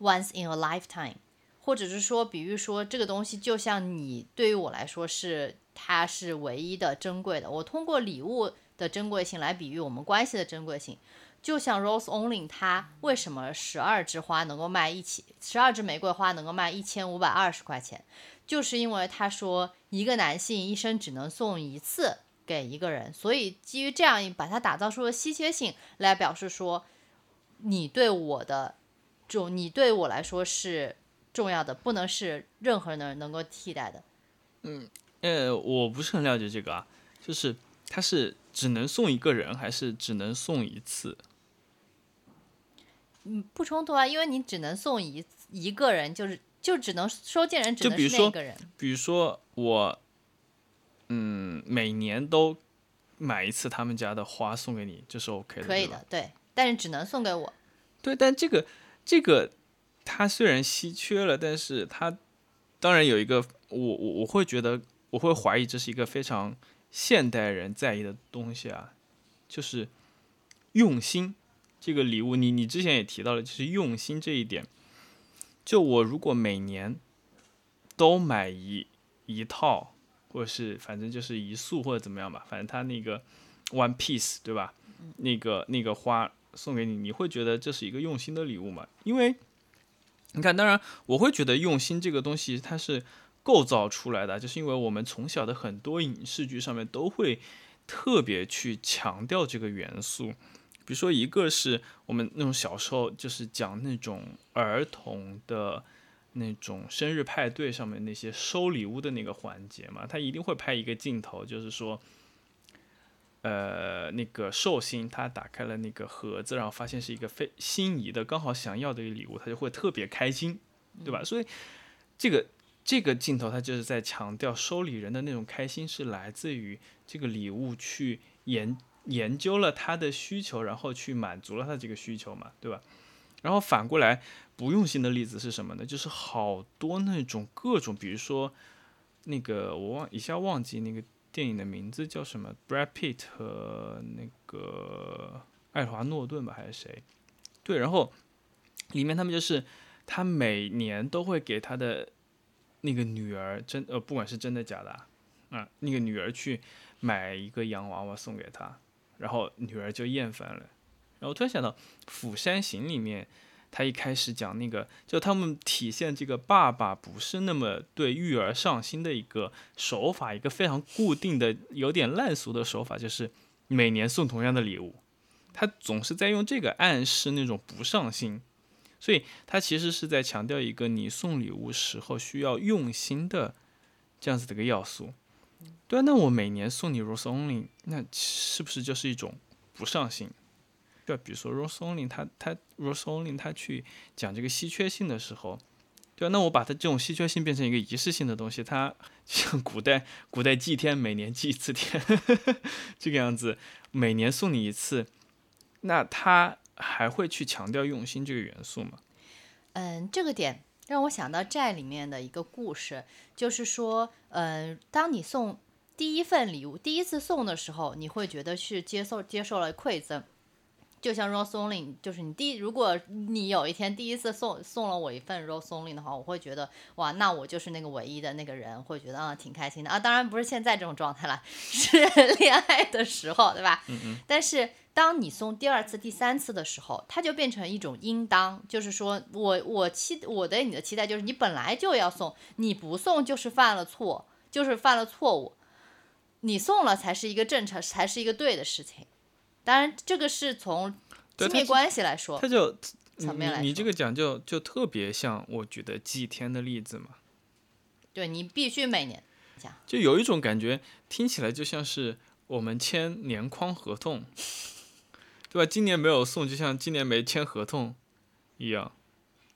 once in a lifetime，或者是说比喻说这个东西就像你对于我来说是它是唯一的珍贵的，我通过礼物的珍贵性来比喻我们关系的珍贵性。就像 Rose Only，它为什么十二枝花能够卖一起，十二支玫瑰花能够卖一千五百二十块钱，就是因为他说一个男性一生只能送一次给一个人，所以基于这样把它打造出了稀缺性，来表示说你对我的就，你对我来说是重要的，不能是任何人能够替代的。嗯呃，我不是很了解这个啊，就是它是只能送一个人，还是只能送一次？嗯，不冲突啊，因为你只能送一一个人，就是就只能收件人只能是那个人。比如说我，嗯，每年都买一次他们家的花送给你，这是 OK 的，可以的，对，但是只能送给我。对，但这个这个它虽然稀缺了，但是它当然有一个，我我我会觉得我会怀疑这是一个非常现代人在意的东西啊，就是用心。这个礼物，你你之前也提到了，就是用心这一点。就我如果每年都买一一套，或者是反正就是一束或者怎么样吧，反正它那个 one piece 对吧？那个那个花送给你，你会觉得这是一个用心的礼物吗？因为你看，当然我会觉得用心这个东西它是构造出来的，就是因为我们从小的很多影视剧上面都会特别去强调这个元素。比如说，一个是我们那种小时候就是讲那种儿童的那种生日派对上面那些收礼物的那个环节嘛，他一定会拍一个镜头，就是说，呃，那个寿星他打开了那个盒子，然后发现是一个非心仪的、刚好想要的一个礼物，他就会特别开心，对吧？所以这个这个镜头，它就是在强调收礼人的那种开心是来自于这个礼物去研研究了他的需求，然后去满足了他这个需求嘛，对吧？然后反过来，不用心的例子是什么呢？就是好多那种各种，比如说那个我忘一下忘记那个电影的名字叫什么，Brad Pitt 和那个爱华诺顿吧，还是谁？对，然后里面他们就是他每年都会给他的那个女儿真呃，不管是真的假的啊，那个女儿去买一个洋娃娃送给他，然后女儿就厌烦了。然后突然想到《釜山行》里面，他一开始讲那个，就他们体现这个爸爸不是那么对育儿上心的一个手法，一个非常固定的、有点烂俗的手法，就是每年送同样的礼物。他总是在用这个暗示那种不上心，所以他其实是在强调一个你送礼物时候需要用心的这样子的一个要素。对啊，那我每年送你 Rose Only，那是不是就是一种不上心？对，比如说 Rose Only，他他 Rose Only 他去讲这个稀缺性的时候，对啊，那我把它这种稀缺性变成一个仪式性的东西，它像古代古代祭天，每年祭一次天，<laughs> 这个样子，每年送你一次，那他还会去强调用心这个元素吗？嗯，这个点让我想到债里面的一个故事，就是说，嗯，当你送第一份礼物，第一次送的时候，你会觉得是接受接受了馈赠，就像 rose only，就是你第，如果你有一天第一次送送了我一份 rose only 的话，我会觉得哇，那我就是那个唯一的那个人，会觉得啊挺开心的啊。当然不是现在这种状态了，<laughs> 是恋爱的时候，对吧？嗯嗯。但是当你送第二次、第三次的时候，它就变成一种应当，就是说我我期我对你的期待就是你本来就要送，你不送就是犯了错，就是犯了错误，你送了才是一个正常，才是一个对的事情。当然，这个是从亲密关系来说，他就层面来你你这个讲就就特别像我举的祭天的例子嘛，对你必须每年讲就有一种感觉，听起来就像是我们签年框合同，对吧？今年没有送，就像今年没签合同一样，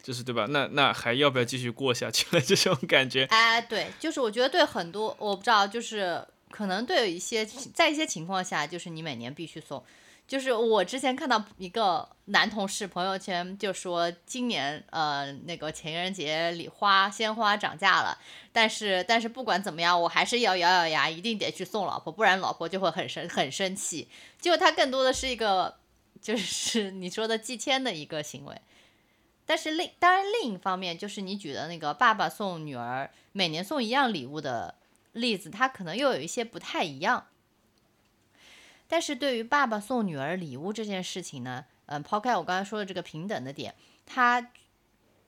就是对吧？那那还要不要继续过下去了？<laughs> 这种感觉，哎，对，就是我觉得对很多我不知道，就是可能对有一些在一些情况下，就是你每年必须送。就是我之前看到一个男同事朋友圈就说，今年呃那个情人节礼花鲜花涨价了，但是但是不管怎么样，我还是要咬咬牙，一定得去送老婆，不然老婆就会很生很生气。就他更多的是一个就是 <laughs> 你说的祭天的一个行为。但是另当然另一方面，就是你举的那个爸爸送女儿每年送一样礼物的例子，它可能又有一些不太一样。但是对于爸爸送女儿礼物这件事情呢，嗯，抛开我刚才说的这个平等的点，他，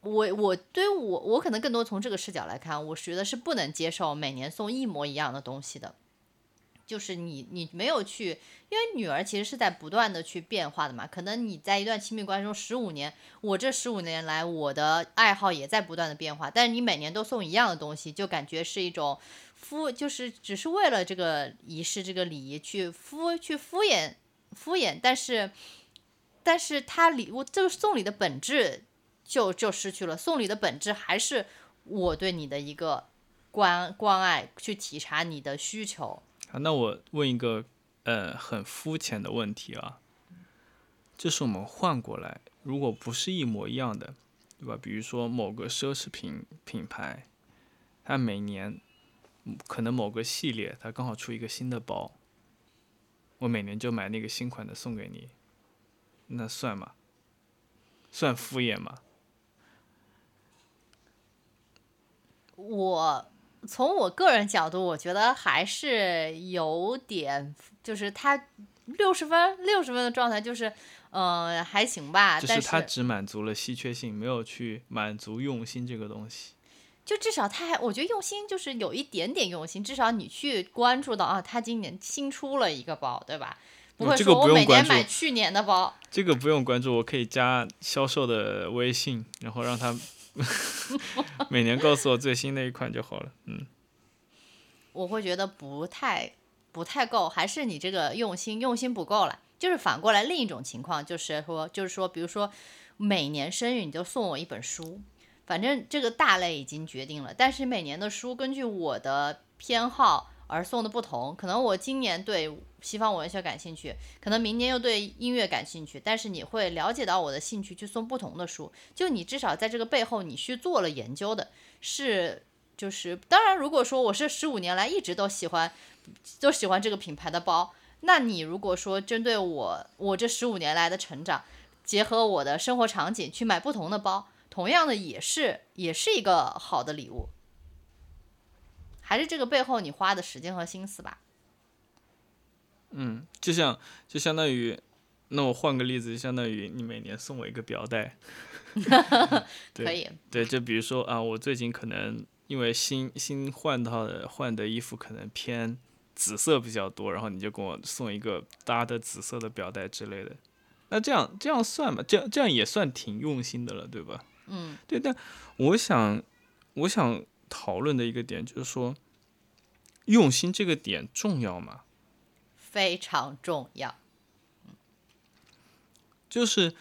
我我对我我可能更多从这个视角来看，我觉得是不能接受每年送一模一样的东西的。就是你你没有去，因为女儿其实是在不断的去变化的嘛。可能你在一段亲密关系中十五年，我这十五年来我的爱好也在不断的变化，但是你每年都送一样的东西，就感觉是一种敷，就是只是为了这个仪式、这个礼仪去敷去敷衍敷衍，但是但是他礼物这个送礼的本质就就失去了，送礼的本质还是我对你的一个关关爱，去体察你的需求。啊，那我问一个呃很肤浅的问题啊，就是我们换过来，如果不是一模一样的，对吧？比如说某个奢侈品品牌，它每年可能某个系列它刚好出一个新的包，我每年就买那个新款的送给你，那算吗？算敷衍吗？我从我个人角度，我觉得还是有点，就是他六十分，六十分的状态就是，呃，还行吧。就但是他只满足了稀缺性，没有去满足用心这个东西。就至少他还，我觉得用心就是有一点点用心，至少你去关注到啊，他今年新出了一个包，对吧？不会哦这个说我每年买去年的包。这个不用关注，我可以加销售的微信，然后让他 <laughs> 每年告诉我最新的一款就好了。嗯，我会觉得不太不太够，还是你这个用心用心不够了。就是反过来另一种情况，就是说就是说，比如说每年生日你就送我一本书，反正这个大类已经决定了，但是每年的书根据我的偏好而送的不同，可能我今年对西方文学感兴趣，可能明年又对音乐感兴趣，但是你会了解到我的兴趣去送不同的书，就你至少在这个背后你去做了研究的，是就是当然，如果说我是十五年来一直都喜欢都喜欢这个品牌的包，那你如果说针对我我这十五年来的成长，结合我的生活场景去买不同的包，同样的也是也是一个好的礼物，还是这个背后你花的时间和心思吧。嗯，就像就相当于，那我换个例子，就相当于你每年送我一个表带。<laughs> 对可以，对，就比如说啊，我最近可能因为新新换到的换的衣服可能偏紫色比较多，然后你就给我送一个搭的紫色的表带之类的。那这样这样算吧，这样这样也算挺用心的了，对吧？嗯，对，但我想我想讨论的一个点就是说，用心这个点重要吗？非常重要。就是，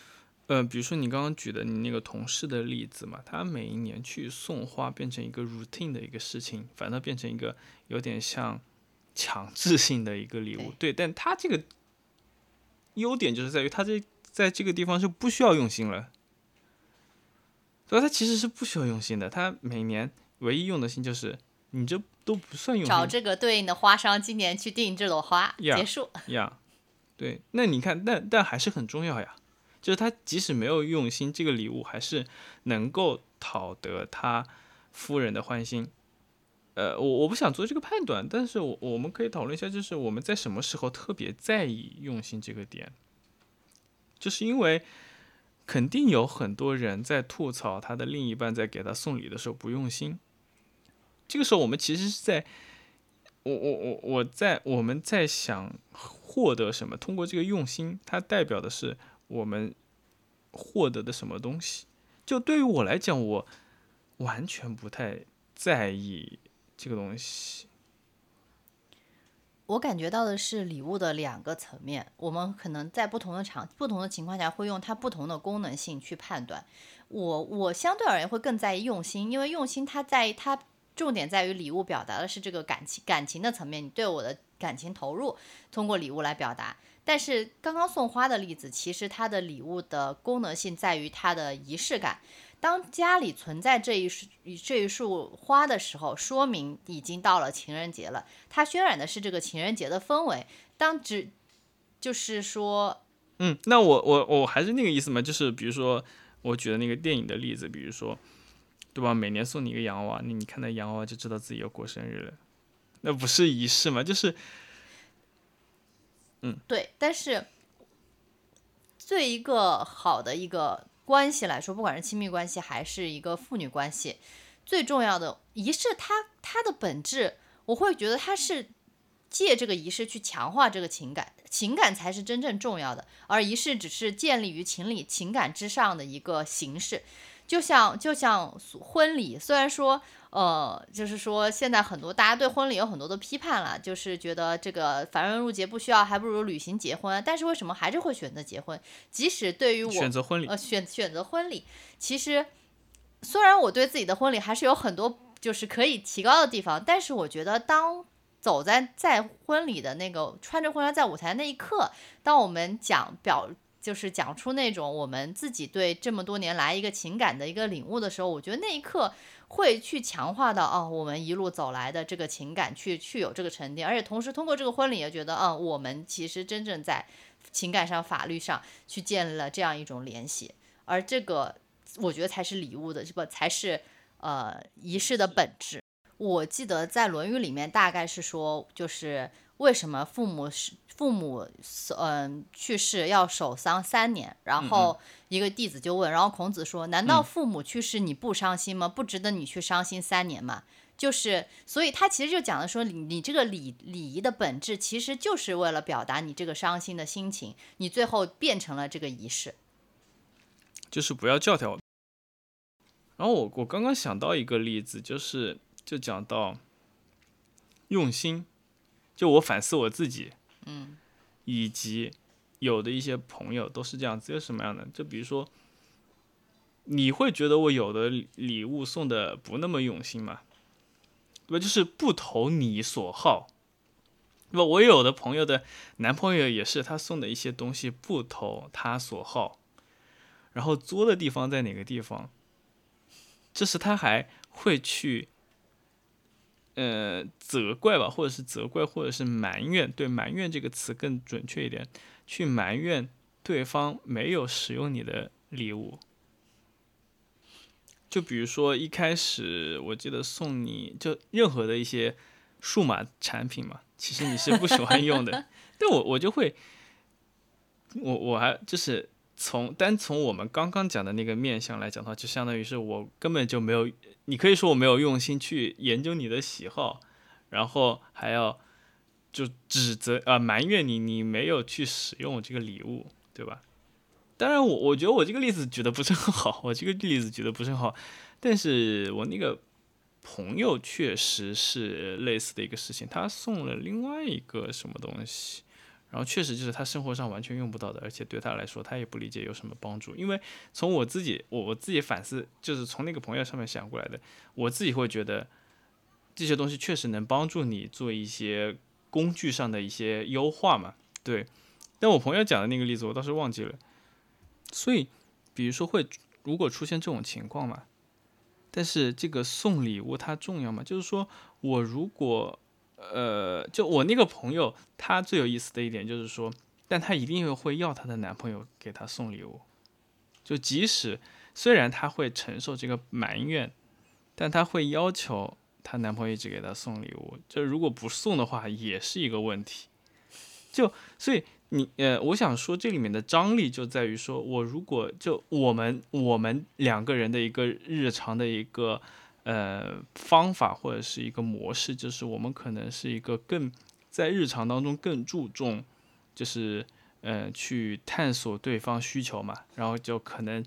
呃，比如说你刚刚举的你那个同事的例子嘛，他每一年去送花变成一个 routine 的一个事情，反倒变成一个有点像强制性的一个礼物。对，但他这个优点就是在于他这在这个地方是不需要用心了，对吧？他其实是不需要用心的，他每年唯一用的心就是你这都不算用心找这个对应的花商，今年去订这朵花，呀结束。呀，<laughs> 对，那你看，但但还是很重要呀。就是他即使没有用心，这个礼物还是能够讨得他夫人的欢心。呃，我我不想做这个判断，但是我我们可以讨论一下，就是我们在什么时候特别在意用心这个点，就是因为肯定有很多人在吐槽他的另一半在给他送礼的时候不用心。这个时候，我们其实是在，我我我我在我们在想获得什么？通过这个用心，它代表的是我们获得的什么东西？就对于我来讲，我完全不太在意。这个东西，我感觉到的是礼物的两个层面。我们可能在不同的场、不同的情况下，会用它不同的功能性去判断。我我相对而言会更在意用心，因为用心它在它重点在于礼物表达的是这个感情感情的层面，你对我的感情投入，通过礼物来表达。但是刚刚送花的例子，其实它的礼物的功能性在于它的仪式感。当家里存在这一束这一束花的时候，说明已经到了情人节了。它渲染的是这个情人节的氛围。当只就是说，嗯，那我我我还是那个意思嘛，就是比如说我举的那个电影的例子，比如说，对吧？每年送你一个洋娃娃，那你看到洋娃娃就知道自己要过生日了，那不是仪式吗？就是，嗯，对。但是，最一个好的一个。关系来说，不管是亲密关系还是一个父女关系，最重要的仪式，它它的本质，我会觉得它是借这个仪式去强化这个情感，情感才是真正重要的，而仪式只是建立于情理情感之上的一个形式，就像就像婚礼，虽然说。呃，就是说，现在很多大家对婚礼有很多的批判了，就是觉得这个繁文缛节不需要，还不如旅行结婚。但是为什么还是会选择结婚？即使对于我选择婚礼，呃，选选择婚礼，其实虽然我对自己的婚礼还是有很多就是可以提高的地方，但是我觉得当走在在婚礼的那个穿着婚纱在舞台那一刻，当我们讲表就是讲出那种我们自己对这么多年来一个情感的一个领悟的时候，我觉得那一刻。会去强化到哦，我们一路走来的这个情感，去去有这个沉淀，而且同时通过这个婚礼也觉得，嗯，我们其实真正在情感上、法律上去建立了这样一种联系，而这个我觉得才是礼物的，这个才是呃仪式的本质。我记得在《论语》里面大概是说，就是为什么父母是。父母嗯去世要守丧三年，然后一个弟子就问，然后孔子说：“难道父母去世你不伤心吗？不值得你去伤心三年吗？”就是，所以他其实就讲的说，你你这个礼礼仪的本质其实就是为了表达你这个伤心的心情，你最后变成了这个仪式，就是不要教条。然后我我刚刚想到一个例子，就是就讲到用心，就我反思我自己。嗯，以及有的一些朋友都是这样子，有什么样的？就比如说，你会觉得我有的礼物送的不那么用心吗？对吧？就是不投你所好，那？我有的朋友的男朋友也是，他送的一些东西不投他所好，然后作的地方在哪个地方？这是他还会去。呃，责怪吧，或者是责怪，或者是埋怨，对，埋怨这个词更准确一点，去埋怨对方没有使用你的礼物。就比如说一开始，我记得送你就任何的一些数码产品嘛，其实你是不喜欢用的，<laughs> 但我我就会，我我还就是从单从我们刚刚讲的那个面相来讲的话，就相当于是我根本就没有。你可以说我没有用心去研究你的喜好，然后还要就指责啊埋怨你，你没有去使用这个礼物，对吧？当然，我我觉得我这个例子举的不是很好，我这个例子举的不是很好，但是我那个朋友确实是类似的一个事情，他送了另外一个什么东西。然后确实就是他生活上完全用不到的，而且对他来说他也不理解有什么帮助。因为从我自己我我自己反思，就是从那个朋友上面想过来的，我自己会觉得这些东西确实能帮助你做一些工具上的一些优化嘛。对，但我朋友讲的那个例子我倒是忘记了。所以，比如说会如果出现这种情况嘛，但是这个送礼物它重要吗？就是说我如果。呃，就我那个朋友，他最有意思的一点就是说，但她一定会要她的男朋友给她送礼物。就即使虽然她会承受这个埋怨，但她会要求她男朋友一直给她送礼物。就如果不送的话，也是一个问题。就所以你呃，我想说这里面的张力就在于说，我如果就我们我们两个人的一个日常的一个呃方法或者是一个模式，就是我们可能是一个更在日常当中更注重，就是呃去探索对方需求嘛，然后就可能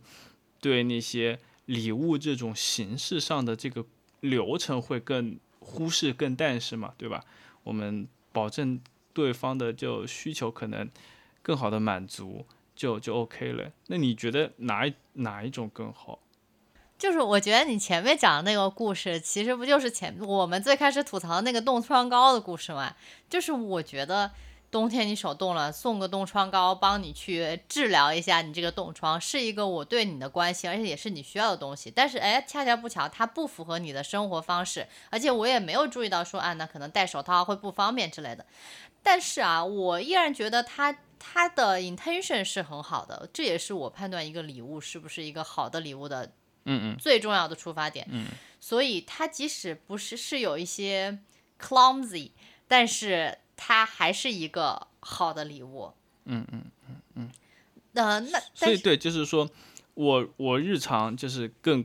对那些礼物这种形式上的这个流程会更忽视更淡视嘛，对吧？我们保证。对方的就需求可能更好的满足，就就 OK 了。那你觉得哪一哪一种更好？就是我觉得你前面讲的那个故事，其实不就是前我们最开始吐槽那个冻疮膏的故事吗？就是我觉得。冬天你手冻了，送个冻疮膏帮你去治疗一下你这个冻疮，是一个我对你的关心，而且也是你需要的东西。但是哎，恰恰不巧，它不符合你的生活方式，而且我也没有注意到说啊，那可能戴手套会不方便之类的。但是啊，我依然觉得它它的 intention 是很好的，这也是我判断一个礼物是不是一个好的礼物的，嗯嗯，最重要的出发点。嗯，所以它即使不是是有一些 clumsy，但是。它还是一个好的礼物。嗯嗯嗯嗯。呃，那所以对，就是说我我日常就是更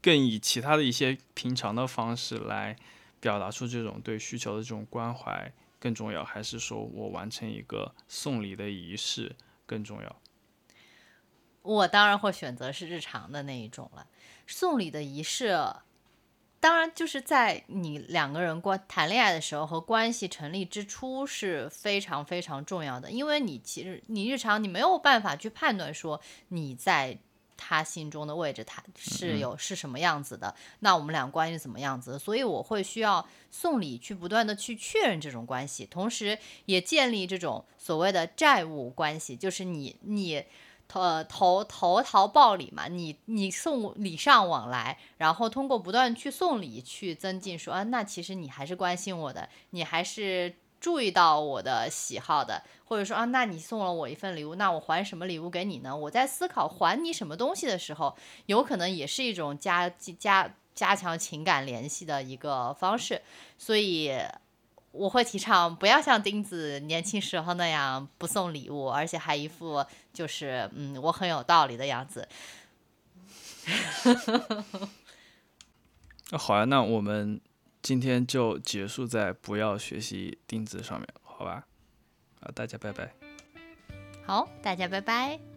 更以其他的一些平常的方式来表达出这种对需求的这种关怀更重要，还是说我完成一个送礼的仪式更重要？我当然会选择是日常的那一种了，送礼的仪式。当然，就是在你两个人关谈恋爱的时候和关系成立之初是非常非常重要的，因为你其实你日常你没有办法去判断说你在他心中的位置他是有是什么样子的，那我们俩关系怎么样子？所以我会需要送礼去不断的去确认这种关系，同时也建立这种所谓的债务关系，就是你你。呃，投投桃报李嘛，你你送礼尚往来，然后通过不断去送礼去增进，说啊，那其实你还是关心我的，你还是注意到我的喜好的，或者说啊，那你送了我一份礼物，那我还什么礼物给你呢？我在思考还你什么东西的时候，有可能也是一种加加加强情感联系的一个方式，所以。我会提倡不要像钉子年轻时候那样不送礼物，而且还一副就是嗯我很有道理的样子。那 <laughs> 好呀，那我们今天就结束在不要学习钉子上面，好吧？好，大家拜拜。好，大家拜拜。